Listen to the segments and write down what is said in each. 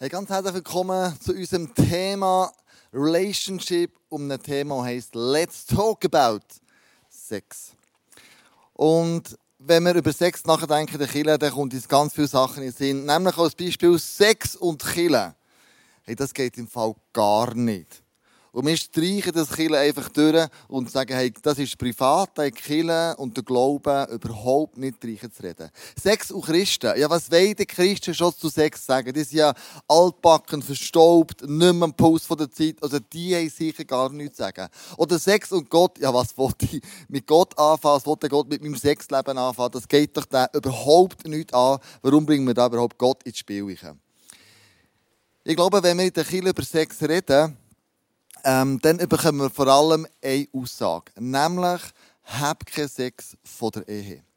Hey, ganz herzlich willkommen zu unserem Thema Relationship, um ein Thema, das heisst Let's Talk About Sex. Und wenn wir über Sex nachdenken, der Killer, dann kommt uns ganz viele Sachen in den Sinn. Nämlich als Beispiel Sex und Killer. Hey, das geht im Fall gar nicht. Und wir streichen das Kille einfach durch und sagen, hey, das ist privat, der Kille und der Glaube überhaupt nicht reichen zu reden. Sex und Christen. Ja, was wollen die Christen schon zu Sex sagen? Die sind ja altbacken, verstaubt, nicht mehr am Puls der Zeit. Also die haben sicher gar nichts zu sagen. Oder Sex und Gott. Ja, was wollte ich mit Gott anfangen? Was wollte Gott mit meinem Sexleben anfangen? Das geht doch da überhaupt nicht an. Warum bringen wir da überhaupt Gott ins Spiel? Ich glaube, wenn wir in der Kirche über Sex reden, ähm, dann bekommen wir vor allem eine Aussage, nämlich hab keinen Sex von der Ehe.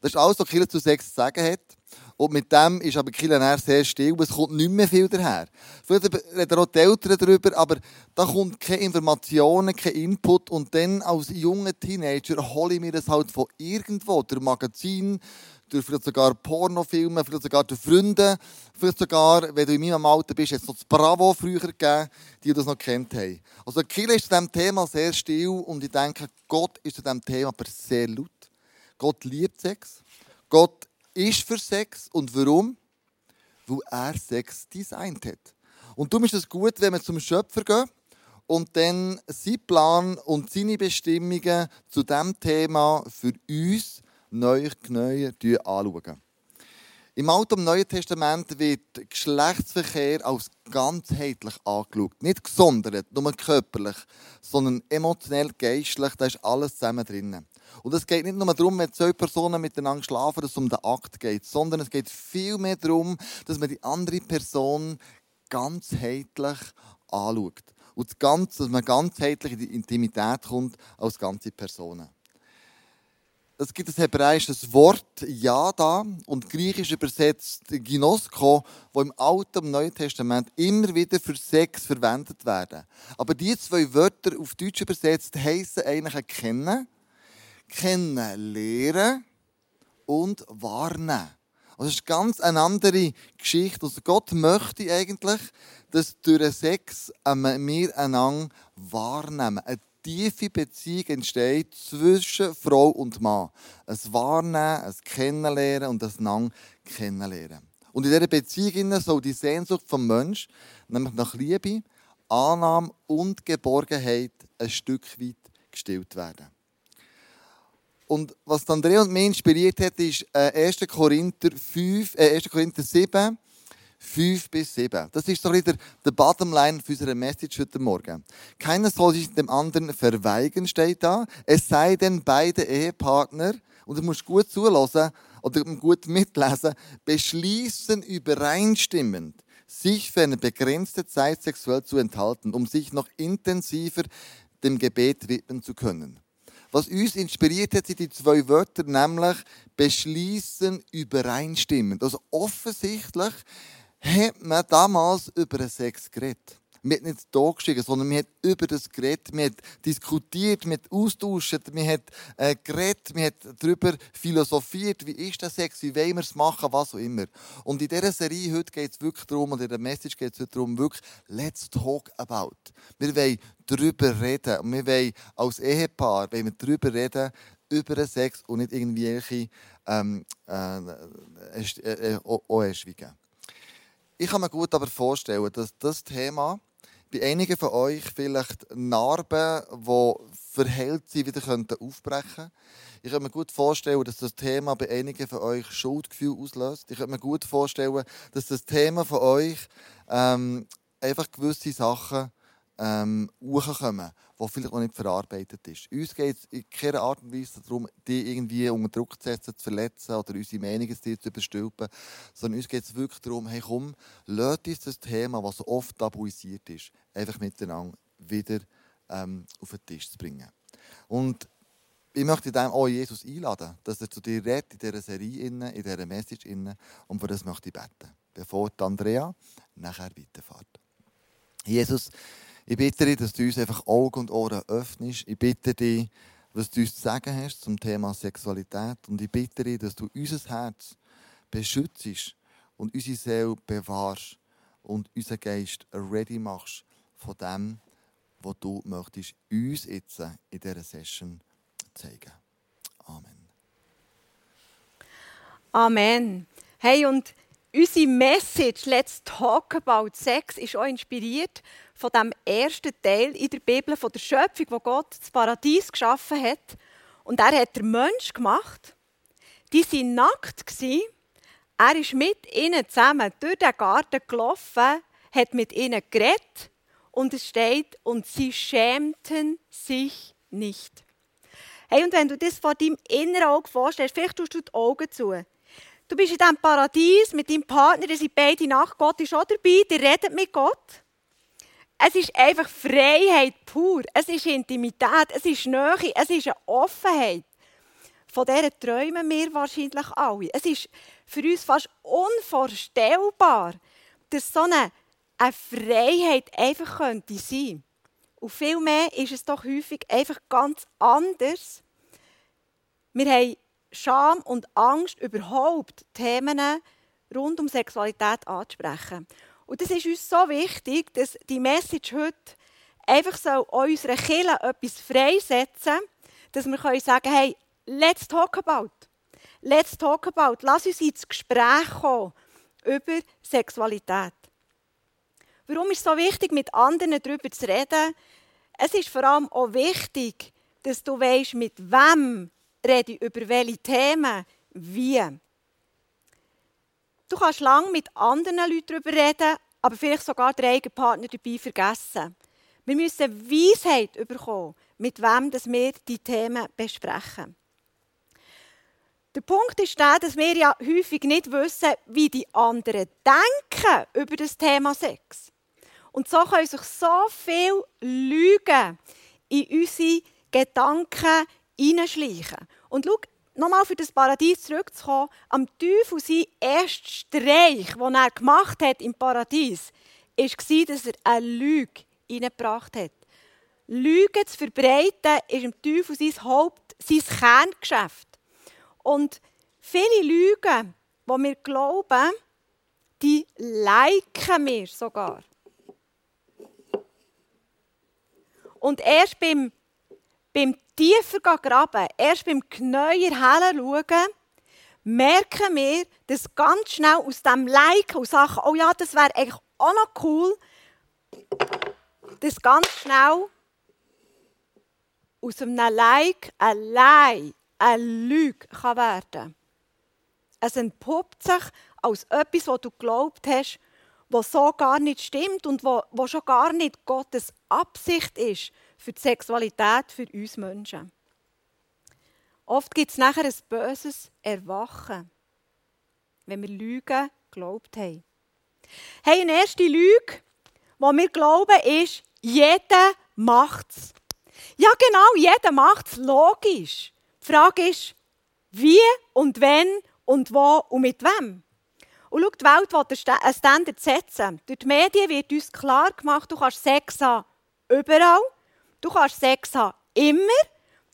Das ist alles, was Kirche zu Sex zu sagen hat. Und mit dem ist aber Kirche sehr still, es kommt nicht mehr viel daher. Vielleicht reden auch die Eltern darüber, aber da kommt keine Informationen, kein Input. Und dann als junger Teenager hole ich mir das halt von irgendwo, durch Magazin, durch vielleicht sogar Pornofilme, vielleicht sogar durch Freunde, vielleicht sogar, wenn du in meinem Alter bist, jetzt noch das Bravo früher gegeben, die das noch kennt haben. Also Kille ist zu diesem Thema sehr still und ich denke, Gott ist zu diesem Thema aber sehr laut. Gott liebt Sex. Gott ist für Sex. Und warum? Weil er Sex designt hat. Und darum ist es gut, wenn wir zum Schöpfer gehen und dann seinen Plan und seine Bestimmungen zu diesem Thema für uns neu, neu anschauen. Im Alten und Neuen Testament wird Geschlechtsverkehr als ganzheitlich angeschaut. Nicht gesondert, nur körperlich, sondern emotionell, geistlich, da ist alles zusammen drin. Und es geht nicht nur darum, wenn zwei Personen miteinander schlafen, dass es um den Akt geht, sondern es geht vielmehr darum, dass man die andere Person ganzheitlich anschaut. Und das Ganze, dass man ganzheitlich in die Intimität kommt als ganze Personen es gibt ein hebräisches Wort, Yada, und griechisch übersetzt Ginosko, wo im Alten und Neuen Testament immer wieder für Sex verwendet werden. Aber die zwei Wörter auf Deutsch übersetzt heißen eigentlich erkennen, kennen, lehren und warnen. Also das ist ganz eine andere Geschichte. Also Gott möchte eigentlich, dass durch Sex wir einander wahrnehmen. Eine tiefe Beziehung entsteht zwischen Frau und Mann. Ein Wahrnehmen, ein Kennenlernen und ein Lang kennenlernen. Und in dieser Beziehung soll die Sehnsucht vom Mensch, nämlich nach Liebe, Annahme und Geborgenheit, ein Stück weit gestillt werden. Und was Andrea und mich inspiriert hat, ist 1. Äh, Korinther, 5, äh 1. Korinther 7, 5 bis 7. Das ist so wieder der Bottomline für unsere Message heute Morgen. Keiner soll sich dem anderen verweigern, steht da. Es sei denn, beide Ehepartner, und du musst gut zulassen oder gut mitlesen, beschließen übereinstimmend, sich für eine begrenzte Zeit sexuell zu enthalten, um sich noch intensiver dem Gebet widmen zu können. Was uns inspiriert hat, sind die zwei Wörter, nämlich beschließen übereinstimmend. Also offensichtlich hat man damals über Sex geredet. Wir haben nicht da geschrieben, sondern wir haben über das geredet, wir haben diskutiert, wir haben austauscht, wir haben äh, geredet, wir haben darüber philosophiert, wie ist der Sex, wie wollen wir es machen, was auch immer. Und in dieser Serie heute geht es wirklich darum, und in der Message geht es heute darum, wirklich, let's talk about. Wir wollen darüber reden. Und wir wollen als Ehepaar wollen wir darüber reden, über den Sex und nicht irgendwelche ähm, äh, äh, äh, äh, OS-Wiegen. Ich kann mir gut aber vorstellen, dass das Thema bei einigen von euch vielleicht Narben, die verheilt sind, wieder aufbrechen könnten. Ich kann mir gut vorstellen, dass das Thema bei einigen von euch Schuldgefühl auslöst. Ich kann mir gut vorstellen, dass das Thema von euch ähm, einfach gewisse Sachen ähm, die vielleicht noch nicht verarbeitet ist. Uns geht es in keiner Art und Weise darum, die irgendwie unter Druck zu setzen, zu verletzen oder unsere Meinungen zu überstülpen, sondern uns geht es wirklich darum, hey komm, lasst uns das Thema, was so oft tabuisiert ist, einfach miteinander wieder ähm, auf den Tisch zu bringen. Und ich möchte dem auch Jesus einladen, dass er zu dir redet in dieser Serie, in dieser Message. Und für das möchte ich beten, bevor Andrea nachher weiterfährt. Jesus, ich bitte dich, dass du uns einfach Augen und Ohren öffnest. Ich bitte dich, was du uns zu sagen hast zum Thema Sexualität. Und ich bitte dich, dass du unser Herz beschützt und unsere Seele bewahrst und unseren Geist ready machst von dem, was du möchtest uns jetzt in dieser Session zeigen. Amen. Amen. Hey, und unsere Message Let's Talk About Sex ist auch inspiriert von dem ersten Teil in der Bibel von der Schöpfung, wo Gott das Paradies geschaffen hat. Und er hat den Mensch gemacht. Die waren nackt. Er ist mit ihnen zusammen durch den Garten gelaufen, hat mit ihnen geredet und es steht, und sie schämten sich nicht. Hey, und wenn du das vor deinem inneren Auge vorstellst, vielleicht tust du die Augen zu. Du bist in diesem Paradies mit deinem Partner, ihr seid beide nach Gott ist auch dabei, ihr redet mit Gott. Es ist einfach Freiheit pur. Es ist Intimität, es ist Nähe, es ist eine Offenheit. Von der träumen wir wahrscheinlich alle. Es ist für uns fast unvorstellbar, dass so eine, eine Freiheit einfach könnte sein. Und vielmehr ist es doch häufig einfach ganz anders. Wir haben Scham und Angst, überhaupt Themen rund um Sexualität anzusprechen. Und das ist uns so wichtig, dass die Message heute einfach so unserer Kirche etwas freisetzen dass wir können sagen hey, let's talk about. Let's talk about. Lass uns ins Gespräch kommen über Sexualität. Warum ist es so wichtig, mit anderen darüber zu reden? Es ist vor allem auch wichtig, dass du weißt, mit wem rede ich über welche Themen, wie. Du kannst lange mit anderen Leuten darüber reden, aber vielleicht sogar den eigenen Partner dabei vergessen. Wir müssen Weisheit bekommen, mit wem wir die Themen besprechen. Der Punkt ist der, dass wir ja häufig nicht wissen, wie die anderen denken über das Thema Sex. Und so können sich so viele Lügen in unsere Gedanken hineinschleichen. Und schau, nochmal für das Paradies zurückzukommen, am Teufel sein erster Streich, den er gemacht hat im Paradies, war, dass er eine Lüge hineingebracht hat. Lügen zu verbreiten ist im Teufel sein Haupt, sein Kerngeschäft. Und viele Lügen, die wir glauben, die liken wir sogar. Und erst beim, beim tiefer graben, erst beim Knäuer schauen, merken wir, dass ganz schnell aus dem Liken und Sachen, oh ja, das wäre eigentlich auch noch cool, dass ganz schnell aus einem Like allein eine Lüge kann werden kann. Es entpuppt sich als etwas, was du geglaubt hast, was so gar nicht stimmt und was schon gar nicht Gottes Absicht ist für die Sexualität für uns Menschen. Oft gibt es nachher ein böses Erwachen, wenn wir Lügen geglaubt haben. Hey, eine erste Lüge, die wir glauben, ist, jeder macht es. Ja, genau, jeder macht es, logisch. Die Frage ist, wie und wenn und wo und mit wem. Und schau, die Welt will einen Standard setzen. Durch die Medien wird uns klar gemacht, du kannst Sex haben überall, du kannst Sex haben immer,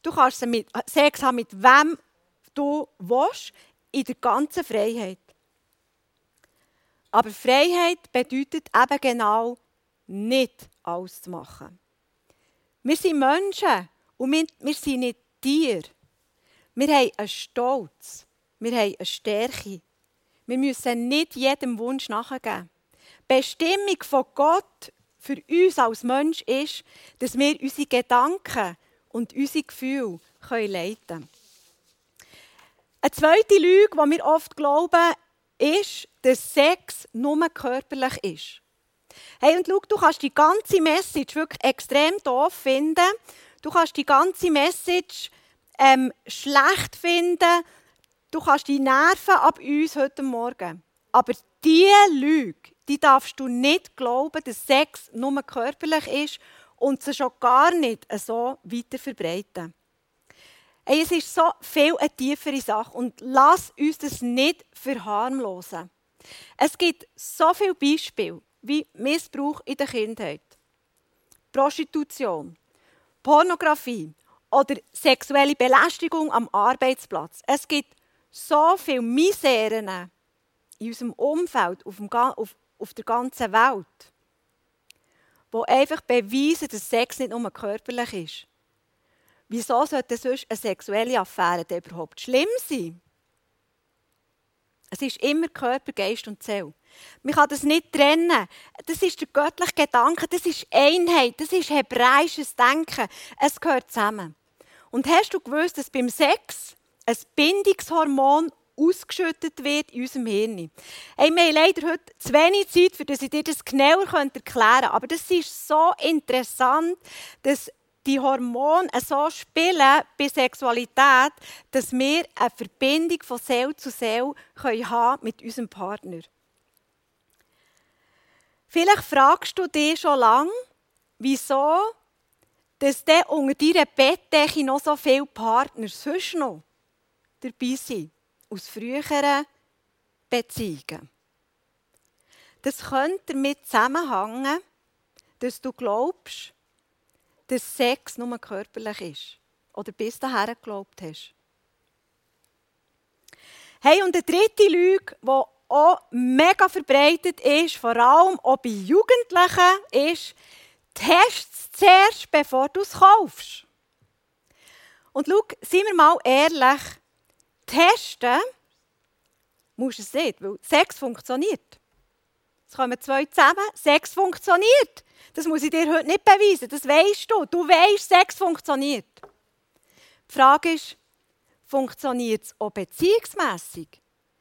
du kannst Sex haben mit wem du willst, in der ganzen Freiheit. Aber Freiheit bedeutet eben genau nicht alles zu machen. Wir sind Menschen und wir, wir sind nicht Tiere. Wir haben einen Stolz, wir haben eine Stärke. Wir müssen nicht jedem Wunsch nachgeben. Bestimmung von Gott für uns als Mensch ist, dass wir unsere Gedanken und unsere Gefühle leiten können. Eine zweite Lüge, die wir oft glauben, ist, dass Sex nur körperlich ist. Hey, und schau, du kannst die ganze Message wirklich extrem doof finden. Du kannst die ganze Message ähm, schlecht finden. Du kannst die nerven ab uns heute Morgen. Aber diese Lüge, die darfst du nicht glauben, dass Sex nur körperlich ist und sie schon gar nicht so weiter verbreiten. Hey, es ist so viel eine tiefere Sache und lass uns das nicht verharmlosen. Es gibt so viele Beispiele wie Missbrauch in der Kindheit, Prostitution, Pornografie oder sexuelle Belästigung am Arbeitsplatz. Es gibt so viele Miseren in unserem Umfeld, auf, dem, auf auf der ganzen Welt, die einfach beweisen, dass Sex nicht nur körperlich ist. Wieso sollte sonst eine sexuelle Affäre denn überhaupt schlimm sein? Es ist immer Körper, Geist und Seele. Man kann das nicht trennen. Das ist der göttliche Gedanke, das ist Einheit, das ist hebräisches Denken. Es gehört zusammen. Und hast du gewusst, dass beim Sex ein Bindungshormon ausgeschüttet wird in unserem Hirn. Hey, wir haben leider heute zu wenig Zeit, für dass ich dir das genauer erklären könnte. Aber das ist so interessant, dass die Hormone so spielen bei Sexualität, dass wir eine Verbindung von Seele zu Seele haben mit unserem Partner. Vielleicht fragst du dich schon lange, wieso dass dann unter deiner Bettdecke noch so viele Partner sonst noch dabei sind, aus früheren Beziehungen. Das könnte damit zusammenhängen, dass du glaubst, dass Sex nur körperlich ist. Oder bis dahin geglaubt hast. Hey, und eine dritte Lüge, die auch mega verbreitet ist, vor allem auch bei Jugendlichen, ist, test es zuerst, bevor du es kaufst. Und schau, seien wir mal ehrlich, testen musst du es nicht, weil Sex funktioniert. Jetzt kommen zwei zusammen, Sex funktioniert. Das muss ich dir heute nicht beweisen, das weißt du. Du weißt, Sex funktioniert. Die Frage ist, funktioniert es auch beziehungsmässig?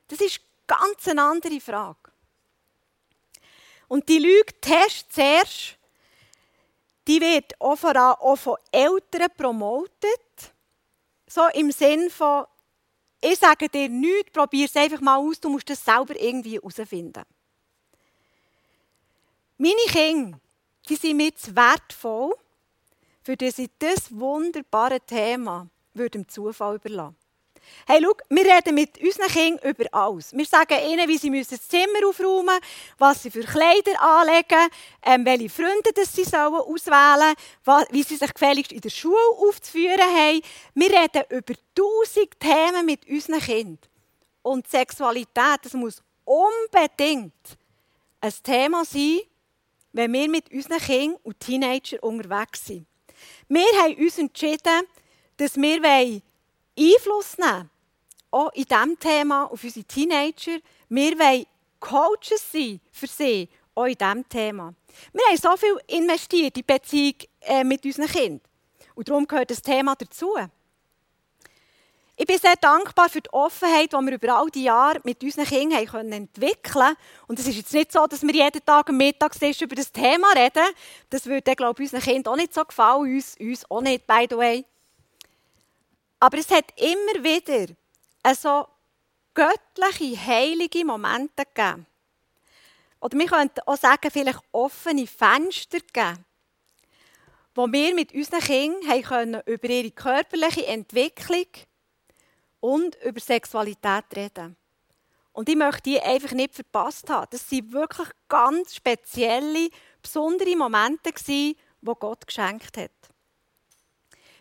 Das ist ganz eine andere Frage. Und die Lüge test zuerst, die wird auch von Eltern promotet. So im Sinn von, ich sage dir nichts, probier es einfach mal aus, du musst es selber irgendwie herausfinden. Meine Kinder, die sind mir zu wertvoll, für das ich dieses wunderbare Thema dem Zufall überlassen Hey, schau, wir reden mit unseren Kindern über alles. Wir sagen ihnen, wie sie müssen das Zimmer aufräumen müssen, was sie für Kleider anlegen, ähm, welche Freunde das sie sollen auswählen sollen, wie sie sich gefälligst in der Schule aufzuführen haben. Wir reden über tausend Themen mit unseren Kindern. Und Sexualität, das muss unbedingt ein Thema sein, wenn wir mit unseren Kindern und Teenagern unterwegs sind. Wir haben uns entschieden, dass wir Einfluss nehmen auch in diesem Thema auf unsere Teenager. Wir wollen Coaches sein für sie, auch in diesem Thema. Wir haben so viel investiert in die Beziehung äh, mit unseren Kindern. Und darum gehört das Thema dazu. Ich bin sehr dankbar für die Offenheit, die wir über all die Jahre mit unseren Kindern haben entwickeln konnten. Und es ist jetzt nicht so, dass wir jeden Tag am Mittagstisch über das Thema reden. Das würde, glaube ich, unseren Kindern auch nicht so gefallen, uns, uns auch nicht, by the way. Aber es hat immer wieder so göttliche, heilige Momente gegeben. Oder wir könnten auch sagen, vielleicht offene Fenster geben, wo wir mit unseren Kindern können über ihre körperliche Entwicklung und über Sexualität reden. Und ich möchte die einfach nicht verpasst haben. Das waren wirklich ganz spezielle, besondere Momente, die Gott geschenkt hat.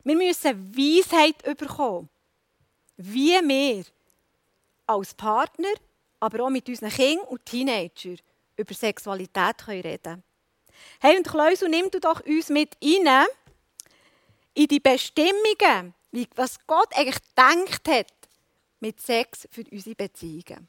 Wir müssen Weisheit bekommen, wie wir als Partner, aber auch mit unseren Kindern und Teenagern über Sexualität reden können. Hey, und Kleusel, nimm du doch uns mit rein in die Bestimmungen, was Gott eigentlich gedacht hat mit Sex für unsere Beziehungen.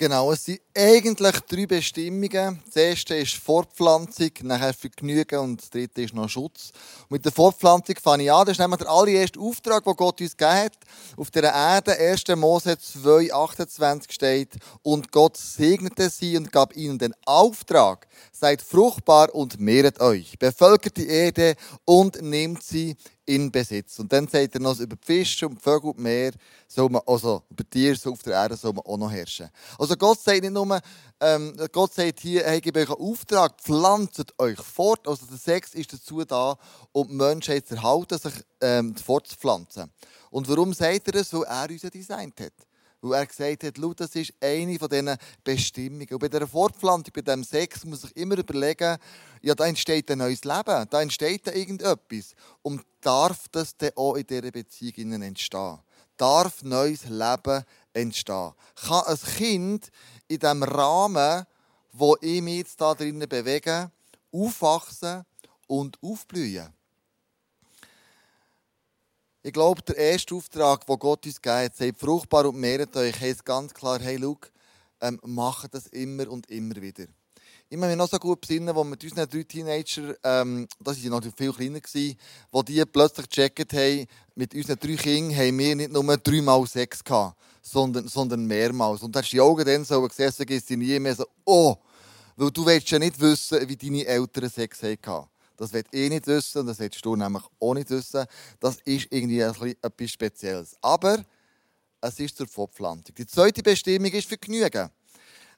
Genau, es sind eigentlich drei Bestimmungen. Das erste ist Fortpflanzung, nachher Vergnügen und das dritte ist noch Schutz. Und mit der Fortpflanzung fange ich an. Das ist nämlich der allererste Auftrag, den Gott uns gegeben hat. Auf der Erde, 1. Mose 2, 28 steht, und Gott segnete sie und gab ihnen den Auftrag, seid fruchtbar und mehret euch, bevölkert die Erde und nehmt sie in Besitz. Und dann sagt er noch, über die Fische und die Vögel und Meer, soll man, also über Tiere so auf der Erde soll man auch noch herrschen. Also Gott sagt nicht nur, ähm, Gott sagt hier, hey, gebe euch einen Auftrag, pflanzt euch fort. Also der Sex ist dazu da, um die Menschheit zu erhalten, sich ähm, fortzupflanzen. Und warum sagt er das? Weil er uns designt hat. Weil er gesagt hat, schau, das ist eine von diesen Bestimmungen. Und bei dieser Fortpflanzung, bei diesem Sex, muss ich immer überlegen, ja, da entsteht ein neues Leben, da entsteht da irgendetwas. Und darf das dann auch in dieser Beziehung entstehen? Darf neues Leben entstehen? Kann ein Kind in diesem Rahmen wo ich mich jetzt da drinnen bewege, aufwachsen und aufblühen. Ich glaube, der erste Auftrag, den Gott uns gegeben hat, sagt fruchtbar und mehret euch, heißt ganz klar, hey, schau, ähm, macht das immer und immer wieder. Ich kann mich noch so gut besinnen, wo mit unseren drei Teenager, ähm, das waren noch viel kleiner, gewesen, wo die plötzlich gecheckt haben, mit unseren drei Kindern haben wir nicht nur dreimal Sex gehabt, sondern, sondern mehrmals. Und hast die Augen dann so gesehen, so gehst du nie mehr so, oh, weil du willst ja nicht wissen, wie deine Eltern Sex hatten. Das wird ich nicht wissen das willst du nämlich auch nicht wissen. Das ist irgendwie etwas Spezielles. Aber es ist zur Fortpflanzung. Die zweite Bestimmung ist Vergnügen.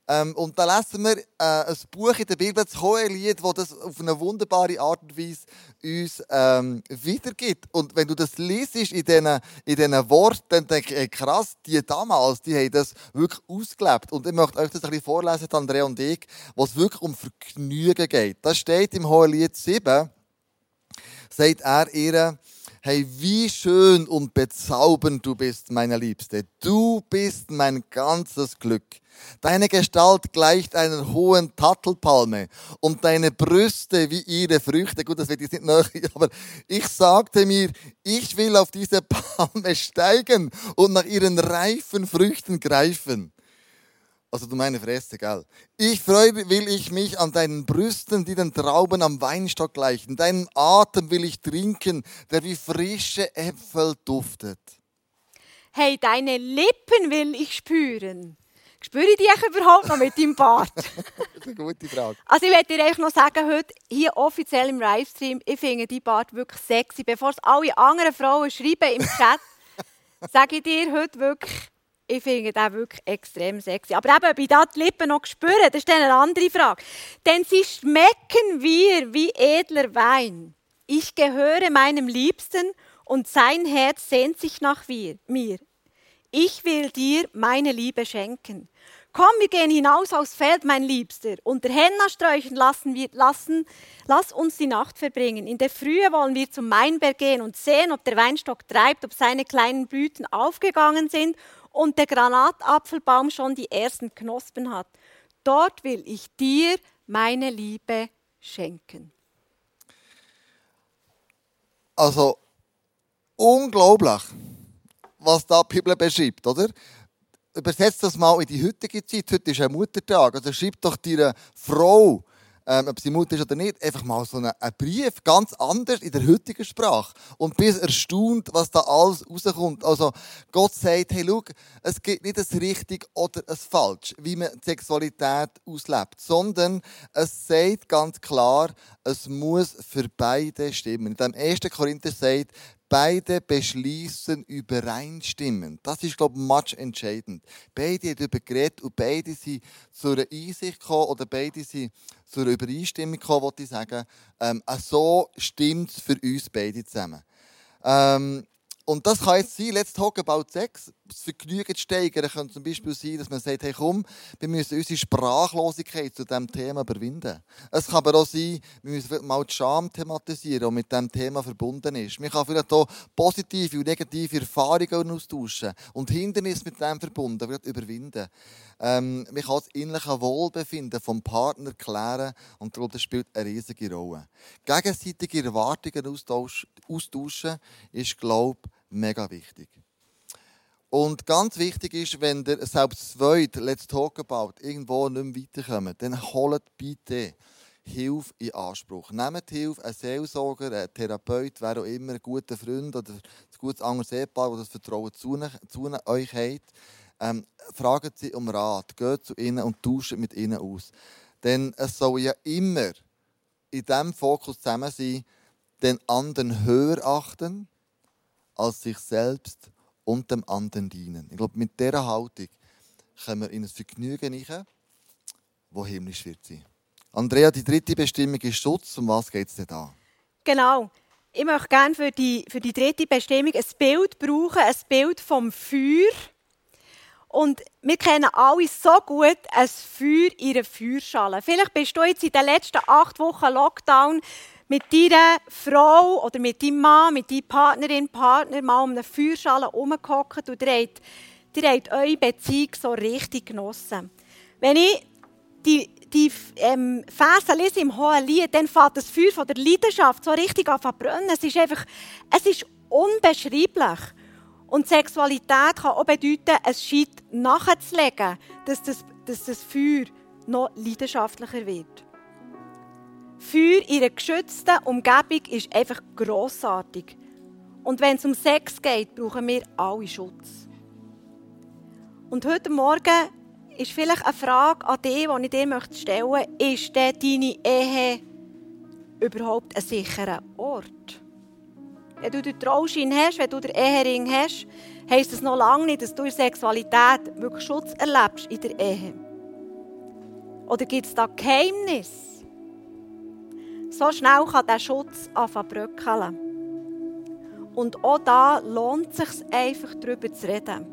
Ähm, und da lesen wir äh, ein Buch in der Bibel, das Hohelied, das das auf eine wunderbare Art und Weise uns ähm, wiedergibt. Und wenn du das liest in diesen, in diesen Worten, dann ich, ey, krass, die damals, die haben das wirklich ausgelebt. Und ich möchte euch das ein bisschen vorlesen, Andrea und ich, was wirklich um Vergnügen geht. Das steht im Hohelied 7, sagt er ihr, Hey, wie schön und bezaubernd du bist, meine Liebste. Du bist mein ganzes Glück. Deine Gestalt gleicht einer hohen Tattelpalme und deine Brüste wie ihre Früchte. Gut, das wird jetzt nicht nötig, aber ich sagte mir, ich will auf diese Palme steigen und nach ihren reifen Früchten greifen. Also du meine Fresse, gell? Ich freue will ich mich an deinen Brüsten, die den Trauben am Weinstock gleichen. Deinen Atem will ich trinken, der wie frische Äpfel duftet. Hey, deine Lippen will ich spüren. Spüre ich dich überhaupt noch mit deinem Bart? das ist eine gute Frage. Also ich werde dir eigentlich noch sagen, heute hier offiziell im Livestream, ich finde deinen Bart wirklich sexy. Bevor es alle anderen Frauen schreiben im Chat, sage ich dir heute wirklich, ich finde den wirklich extrem sexy. Aber eben, ob ich da die Lippen noch spüre, das ist dann eine andere Frage. Denn sie schmecken wir wie edler Wein. Ich gehöre meinem Liebsten und sein Herz sehnt sich nach mir. Ich will dir meine Liebe schenken. Komm, wir gehen hinaus aufs Feld, mein Liebster. Unter Henna-Sträuchen lassen wir, lassen, lass uns die Nacht verbringen. In der Frühe wollen wir zum Mainberg gehen und sehen, ob der Weinstock treibt, ob seine kleinen Blüten aufgegangen sind und der Granatapfelbaum schon die ersten Knospen hat. Dort will ich dir meine Liebe schenken. Also, unglaublich, was da die Bibel beschreibt, oder? Übersetzt das mal in die heutige Zeit. Heute ist ein Muttertag. Also schreib doch deiner Frau, ähm, ob sie Mutter ist oder nicht, einfach mal so einen, einen, Brief, ganz anders in der heutigen Sprache. Und bist erstaunt, was da alles rauskommt. Also Gott sagt, hey, schau, es gibt nicht ein richtig oder ein falsch, wie man Sexualität auslebt, sondern es sagt ganz klar, es muss für beide stimmen. In dem 1. Korinther sagt, beide beschließen übereinstimmen. Das ist, glaube ich, much entscheidend. Beide haben darüber geredet und beide sind zu einer Einsicht gekommen oder beide sind zu einer Übereinstimmung gekommen, würde ich sagen. Ähm, so stimmt es für uns beide zusammen. Ähm, und das kann jetzt sein, let's talk about Sex. Das Vergnügen zu steigern könnte zum Beispiel sein, dass man sagt, hey komm, wir müssen unsere Sprachlosigkeit zu diesem Thema überwinden. Es kann aber auch sein, wir müssen mal die Scham thematisieren, die mit diesem Thema verbunden ist. Man kann vielleicht auch positive und negative Erfahrungen austauschen und Hindernisse mit dem verbunden überwinden. Ähm, man kann das innerliche Wohlbefinden vom Partner klären und das spielt eine riesige Rolle. Gegenseitige Erwartungen austauschen ist, glaube mega wichtig. Und ganz wichtig ist, wenn der selbst zweit Let's Talk About irgendwo nicht mehr weiterkommt, dann holt bitte Hilfe in Anspruch. Nehmt Hilfe, ein Seelsorger, ein Therapeut, wer auch immer, ein guter Freund oder ein gutes anderes Ehepaar, das das Vertrauen zu, zu euch hat. Ähm, fragt sie um Rat, geht zu ihnen und tauscht mit ihnen aus. Denn es soll ja immer in diesem Fokus zusammen sein, den anderen höher achten, als sich selbst und dem anderen dienen. Ich glaube, mit dieser Haltung können wir in ein Vergnügen rein, das himmlisch wird sein. Andrea, die dritte Bestimmung ist Schutz. Um was geht es denn da? Genau. Ich möchte gerne für die, für die dritte Bestimmung ein Bild brauchen, ein Bild vom Feuer. Und wir kennen alle so gut ein Feuer in einer Feuerschale. Vielleicht bist du jetzt in den letzten acht Wochen Lockdown mit deiner Frau oder mit deinem Mann, mit deiner Partnerin, Partner mal um eine Feuerschale herumgehockt und ihr habt, ihr eure Beziehung so richtig genossen. Wenn ich die, die ähm, Verse lese im Hohen Lied, dann fängt das Feuer von der Leidenschaft so richtig an zu brennen. Es ist einfach, es ist unbeschreiblich. Und Sexualität kann auch bedeuten, es scheint nachzulegen, dass das, dass das Feuer noch leidenschaftlicher wird. Feuer in einer geschützten Umgebung ist einfach grossartig. Und wenn es um Sex geht, brauchen wir alle Schutz. Und heute Morgen ist vielleicht eine Frage an dich, die ich dir stellen möchte. Ist deine Ehe überhaupt ein sicherer Ort? Wenn du den Trauschein hast, wenn du den Ehering hast, heisst das noch lange nicht, dass du in Sexualität wirklich Schutz erlebst in der Ehe. Oder gibt es da Geheimnis? So schnell kann der Schutz anfangen. Und auch da lohnt es sich einfach, darüber zu reden.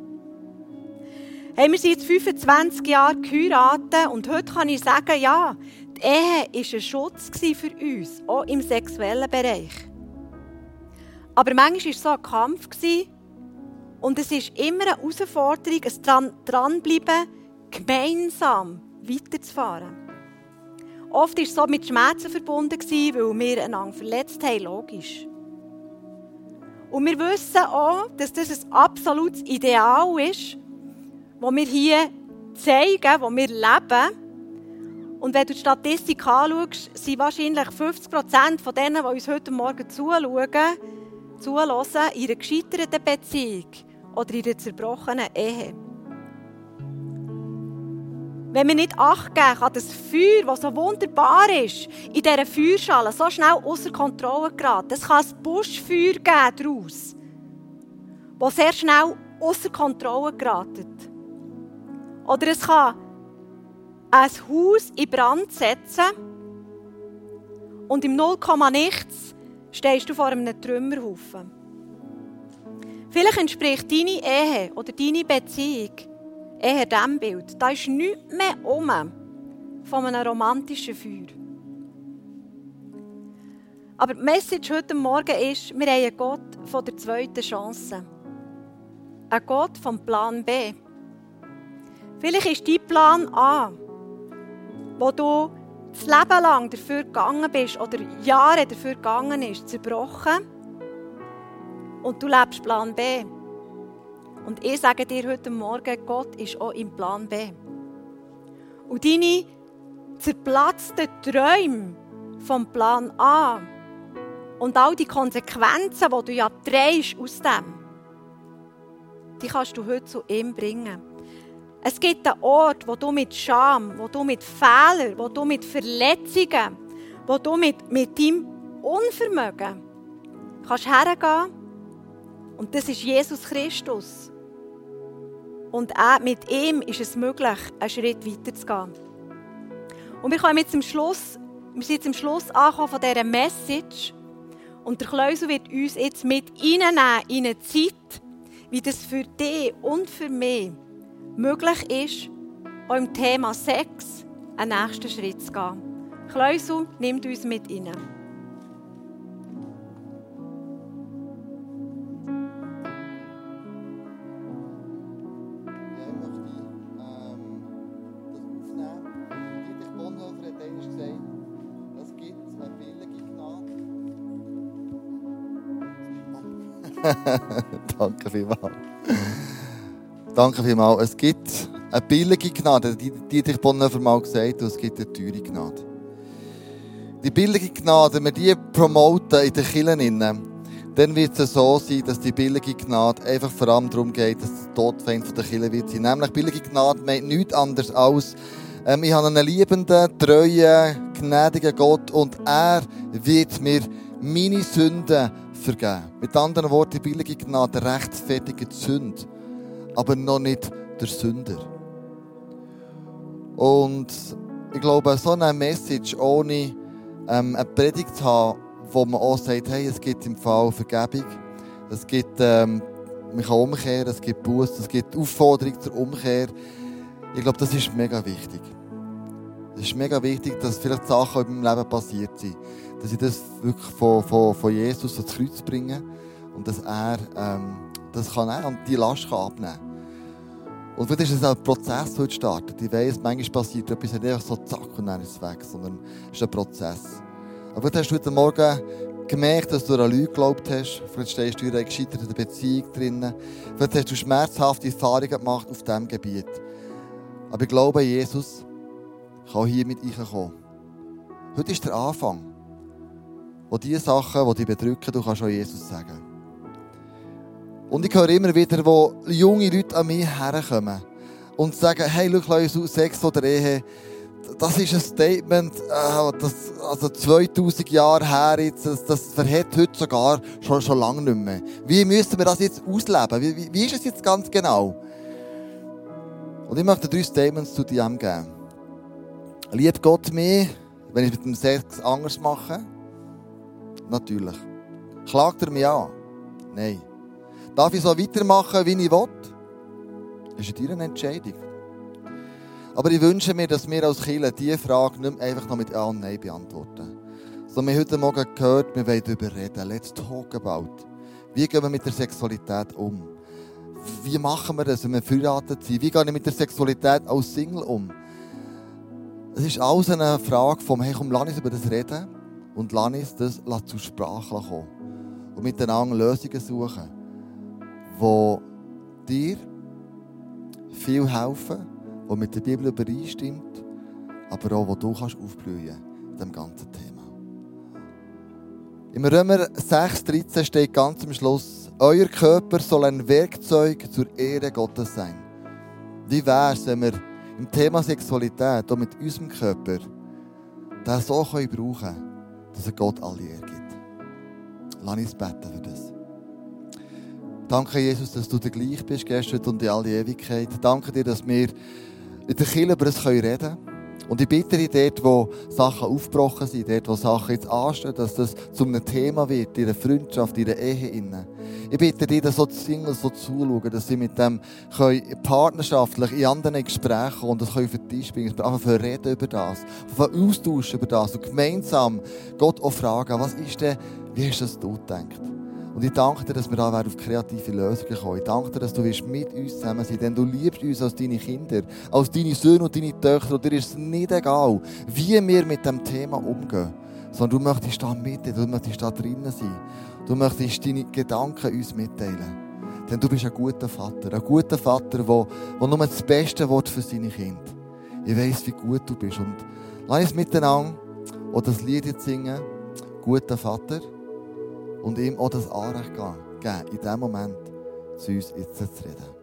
Hey, wir sind jetzt 25 Jahre geheiratet und heute kann ich sagen, ja, die Ehe war ein Schutz für uns, auch im sexuellen Bereich. Aber manchmal war es so ein Kampf und es ist immer eine Herausforderung, es dran, dranbleiben, gemeinsam weiterzufahren. Oft war es so mit Schmerzen verbunden, weil wir einander verletzt haben, logisch. Und wir wissen auch, dass das ein absolutes Ideal ist, das wir hier zeigen, das wir leben. Und wenn du die Statistik anschaust, sind wahrscheinlich 50 Prozent von denen, die uns heute Morgen zuschauen, zuhören, in einer gescheiterten Beziehung oder in einer zerbrochenen Ehe. Wenn wir nicht Acht geben, kann das Feuer, das so wunderbar ist, in dieser Feuerschale so schnell außer Kontrolle geraten. Es kann ein Buschfeuer geben daraus, das sehr schnell außer Kontrolle geratet. Oder es kann ein Haus in Brand setzen und im Nullkomma nichts stehst du vor einem Trümmerhaufen. Vielleicht entspricht deine Ehe oder deine Beziehung eher diesem Bild. Da ist nichts mehr um von einem romantischen Feuer. Aber die Message heute Morgen ist, wir haben einen Gott von der zweiten Chance. Ein Gott vom Plan B. Vielleicht ist dein Plan A, wo du das Leben lang dafür gegangen bist oder Jahre dafür gegangen ist, zerbrochen. Und du lebst Plan B. Und ich sage dir heute Morgen, Gott ist auch im Plan B. Und deine zerplatzten Träume vom Plan A und all die Konsequenzen, die du ja drehst aus dem, die kannst du heute zu ihm bringen. Es gibt einen Ort, wo du mit Scham, wo du mit Fehlern, wo du mit Verletzungen, wo du mit, mit deinem Unvermögen kannst hergehen. Und das ist Jesus Christus. Und auch mit ihm ist es möglich, einen Schritt weiter zu gehen. Und wir jetzt zum Schluss, wir sind jetzt am Schluss angekommen von dieser Message. Und der Kleusel wird uns jetzt mit reinnehmen in eine Zeit, wie das für dich und für mich möglich ist, auch im Thema Sex einen nächsten Schritt zu gehen. Kleusel nimmt uns mit rein. Danke vielmals. Danke vielmals. Es gibt eine billige Gnade, die Dietrich Bonhoeffer mal gesagt und es gibt eine teure Gnade. Die billige Gnade, wenn wir die promoten in den Kirchen, dann wird es so sein, dass die billige Gnade einfach vor allem darum geht, dass der Todfeind der Kirche wird sein. Nämlich billige Gnade meint nichts anderes als, ähm, ich habe einen liebenden, treuen, gnädigen Gott und er wird mir meine Sünden vergeben. Mit anderen Worten, die billige Gnade rechtfertigt die Sünde aber noch nicht der Sünder. Und ich glaube, so eine Message ohne ähm, eine Predigt zu haben, wo man auch sagt, hey, es gibt im Fall Vergebung, es gibt, ähm, man kann umkehren, es gibt Buß, es gibt Aufforderung zur Umkehr. Ich glaube, das ist mega wichtig. Es ist mega wichtig, dass vielleicht Sachen in meinem Leben passiert sind. Dass ich das wirklich von, von, von Jesus ans Kreuz bringe und dass er ähm, das kann er und die Last kann abnehmen Und vielleicht ist es auch ein Prozess, der heute startet. Ich weiss, manchmal passiert etwas nicht einfach so zack und dann ist es weg, sondern es ist ein Prozess. Aber vielleicht hast du heute Morgen gemerkt, dass du an Leute geglaubt hast. Vielleicht stehst du in einer gescheiterten Beziehung drin. Vielleicht hast du schmerzhafte Erfahrungen gemacht auf diesem Gebiet. Aber ich glaube, Jesus kann hier mit reinkommen. Heute ist der Anfang. Wo die Sachen, die dich bedrücken, du kannst auch Jesus sagen. Und ich höre immer wieder, wo junge Leute an mich herkommen und sagen, hey, schau, Leute, Sex oder Ehe, das ist ein Statement, äh, das, also 2000 Jahre her jetzt, das, das verhält heute sogar schon, schon lange nicht mehr. Wie müssen wir das jetzt ausleben? Wie, wie, wie ist es jetzt ganz genau? Und ich möchte drei Statements zu dir geben. Liebt Gott mich, wenn ich mit dem Sex anders mache? Natürlich. Klagt er mich an? Nein. Darf ich so weitermachen, wie ich will? Das ist deine Entscheidung. Aber ich wünsche mir, dass wir als Kinder diese Frage nicht einfach noch mit Ja und Nein beantworten. So, wir heute Morgen gehört, wir wollen darüber reden. Let's talk about. Wie gehen wir mit der Sexualität um? Wie machen wir das, wenn wir verheiratet sind? Wie gehe ich mit der Sexualität als Single um? Es ist alles eine Frage vom, hey, komm, lass uns über das reden und lass uns das zur Sprache kommen. Und miteinander Lösungen suchen, die dir viel helfen, die mit der Bibel übereinstimmt, aber auch, wo du kannst aufblühen in diesem ganzen Thema. Im Römer 6,13 steht ganz am Schluss, euer Körper soll ein Werkzeug zur Ehre Gottes sein. Wie wäre es, wenn wir im Thema Sexualität, auch mit unserem Körper, den so können brauchen dass er Gott alle Ehre gibt. Lass uns beten für das. Danke, Jesus, dass du der gleich bist, gestern und in alle Ewigkeit. Danke dir, dass wir in der Kirche über das reden können. Und ich bitte dich, dort, wo Sachen aufgebrochen sind, dort, wo Sachen jetzt anstehen, dass das zu einem Thema wird, in der Freundschaft, in der Ehe. Innen. Ich bitte dich, dass so die Singles so zuschauen, dass sie mit dem partnerschaftlich in anderen Gesprächen und das können für dich bringen, einfach für reden über das, austauschen über das und gemeinsam Gott auch fragen, was ist denn, wie hast du das gedacht? Und ich danke dir, dass wir da auf kreative Lösungen kommen. Ich danke dir, dass du mit uns zusammen sein denn du liebst uns als deine Kinder, als deine Söhne und deine Töchter. Und dir ist es nicht egal, wie wir mit dem Thema umgehen. Sondern du möchtest da mit, du möchtest da drinnen sein. Du möchtest deine Gedanken uns mitteilen. Denn du bist ein guter Vater. Ein guter Vater, der, der nur das Beste will für seine Kinder. Ich weiss, wie gut du bist. Und lass uns miteinander auch das Lied jetzt singen. Guter Vater und ihm auch das Anrecht geben, in diesem Moment zu uns jetzt zu reden.